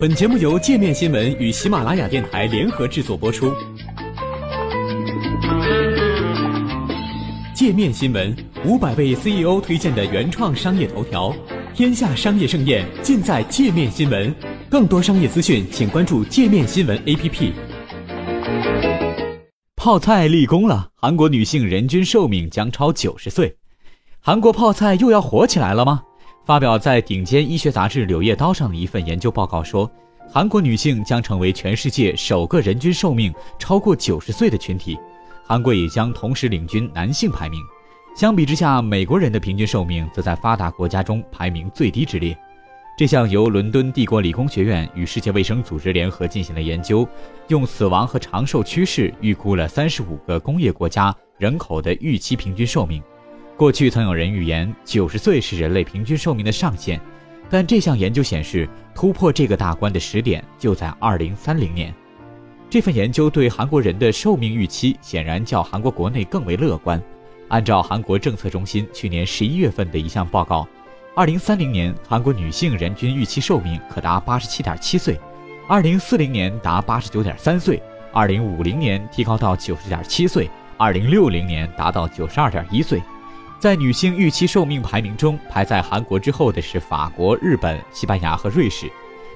本节目由界面新闻与喜马拉雅电台联合制作播出。界面新闻五百位 CEO 推荐的原创商业头条，天下商业盛宴尽在界面新闻。更多商业资讯，请关注界面新闻 APP。泡菜立功了，韩国女性人均寿命将超九十岁。韩国泡菜又要火起来了吗？发表在顶尖医学杂志《柳叶刀》上的一份研究报告说，韩国女性将成为全世界首个人均寿命超过九十岁的群体。韩国也将同时领军男性排名。相比之下，美国人的平均寿命则在发达国家中排名最低之列。这项由伦敦帝国理工学院与世界卫生组织联合进行的研究，用死亡和长寿趋势预估了三十五个工业国家人口的预期平均寿命。过去曾有人预言九十岁是人类平均寿命的上限，但这项研究显示，突破这个大关的时点就在二零三零年。这份研究对韩国人的寿命预期显然较韩国国内更为乐观。按照韩国政策中心去年十一月份的一项报告。二零三零年，韩国女性人均预期寿命可达八十七点七岁；二零四零年达八十九点三岁；二零五零年提高到九十点七岁；二零六零年达到九十二点一岁。在女性预期寿命排名中，排在韩国之后的是法国、日本、西班牙和瑞士。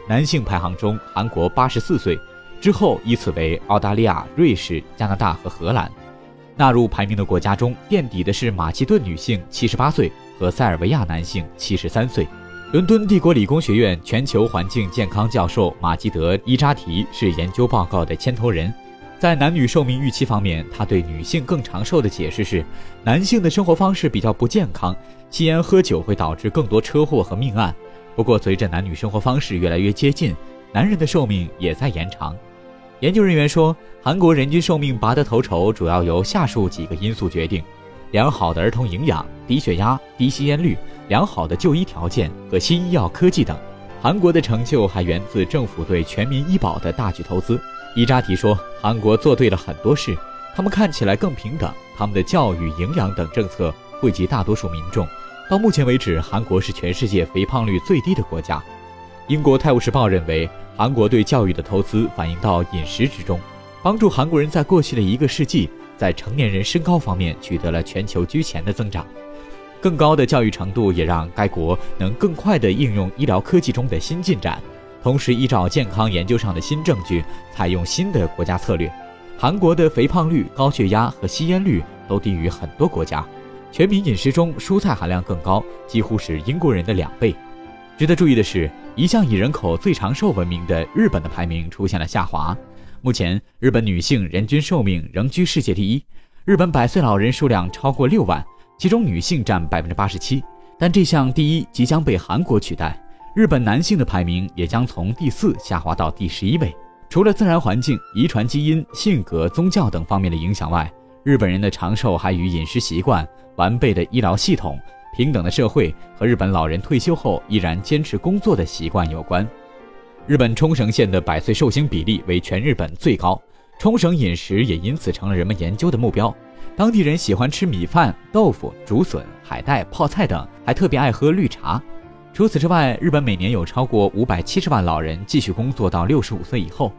男性排行中，韩国八十四岁，之后依次为澳大利亚、瑞士、加拿大和荷兰。纳入排名的国家中，垫底的是马其顿女性七十八岁。和塞尔维亚男性七十三岁，伦敦帝国理工学院全球环境健康教授马基德·伊扎提是研究报告的牵头人。在男女寿命预期方面，他对女性更长寿的解释是：男性的生活方式比较不健康，吸烟喝酒会导致更多车祸和命案。不过，随着男女生活方式越来越接近，男人的寿命也在延长。研究人员说，韩国人均寿命拔得头筹，主要由下述几个因素决定。良好的儿童营养、低血压、低吸烟率、良好的就医条件和新医药科技等，韩国的成就还源自政府对全民医保的大举投资。伊扎提说，韩国做对了很多事，他们看起来更平等，他们的教育、营养等政策惠及大多数民众。到目前为止，韩国是全世界肥胖率最低的国家。英国《泰晤士报》认为，韩国对教育的投资反映到饮食之中，帮助韩国人在过去的一个世纪。在成年人身高方面取得了全球居前的增长，更高的教育程度也让该国能更快地应用医疗科技中的新进展，同时依照健康研究上的新证据采用新的国家策略。韩国的肥胖率、高血压和吸烟率都低于很多国家，全民饮食中蔬菜含量更高，几乎是英国人的两倍。值得注意的是，一向以人口最长寿闻名的日本的排名出现了下滑。目前，日本女性人均寿命仍居世界第一。日本百岁老人数量超过六万，其中女性占百分之八十七。但这项第一即将被韩国取代，日本男性的排名也将从第四下滑到第十一位。除了自然环境、遗传基因、性格、宗教等方面的影响外，日本人的长寿还与饮食习惯、完备的医疗系统、平等的社会和日本老人退休后依然坚持工作的习惯有关。日本冲绳县的百岁寿星比例为全日本最高，冲绳饮食也因此成了人们研究的目标。当地人喜欢吃米饭、豆腐、竹笋、海带、泡菜等，还特别爱喝绿茶。除此之外，日本每年有超过五百七十万老人继续工作到六十五岁以后。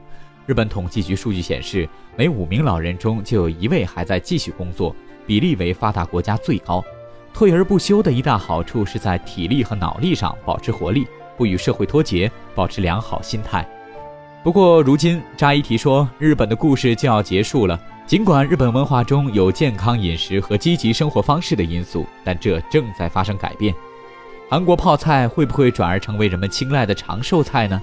日本统计局数据显示，每五名老人中就有一位还在继续工作，比例为发达国家最高。退而不休的一大好处是在体力和脑力上保持活力。不与社会脱节，保持良好心态。不过，如今扎伊提说，日本的故事就要结束了。尽管日本文化中有健康饮食和积极生活方式的因素，但这正在发生改变。韩国泡菜会不会转而成为人们青睐的长寿菜呢？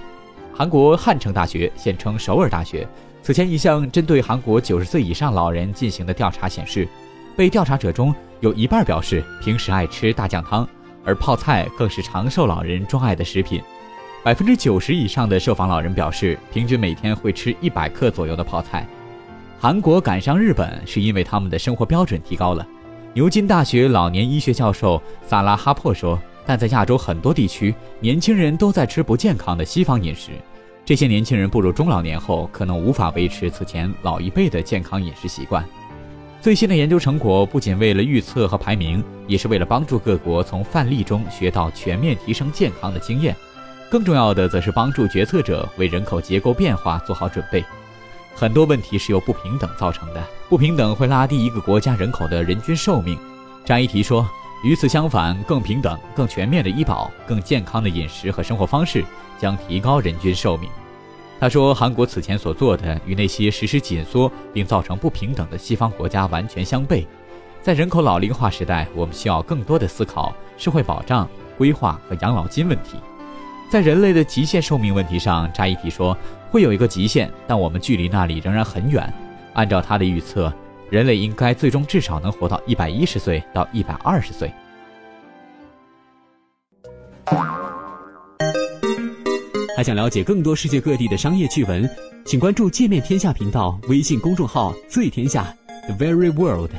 韩国汉城大学（现称首尔大学）此前一项针对韩国九十岁以上老人进行的调查显示，被调查者中有一半表示平时爱吃大酱汤。而泡菜更是长寿老人钟爱的食品，百分之九十以上的受访老人表示，平均每天会吃一百克左右的泡菜。韩国赶上日本是因为他们的生活标准提高了。牛津大学老年医学教授萨拉哈珀说：“但在亚洲很多地区，年轻人都在吃不健康的西方饮食，这些年轻人步入中老年后，可能无法维持此前老一辈的健康饮食习惯。”最新的研究成果不仅为了预测和排名，也是为了帮助各国从范例中学到全面提升健康的经验。更重要的则是帮助决策者为人口结构变化做好准备。很多问题是由不平等造成的，不平等会拉低一个国家人口的人均寿命。张一提说，与此相反，更平等、更全面的医保、更健康的饮食和生活方式将提高人均寿命。他说，韩国此前所做的与那些实施紧缩并造成不平等的西方国家完全相悖。在人口老龄化时代，我们需要更多的思考社会保障、规划和养老金问题。在人类的极限寿命问题上，扎伊提说会有一个极限，但我们距离那里仍然很远。按照他的预测，人类应该最终至少能活到一百一十岁到一百二十岁。还想了解更多世界各地的商业趣闻，请关注“界面天下”频道微信公众号“最天下 The Very World”。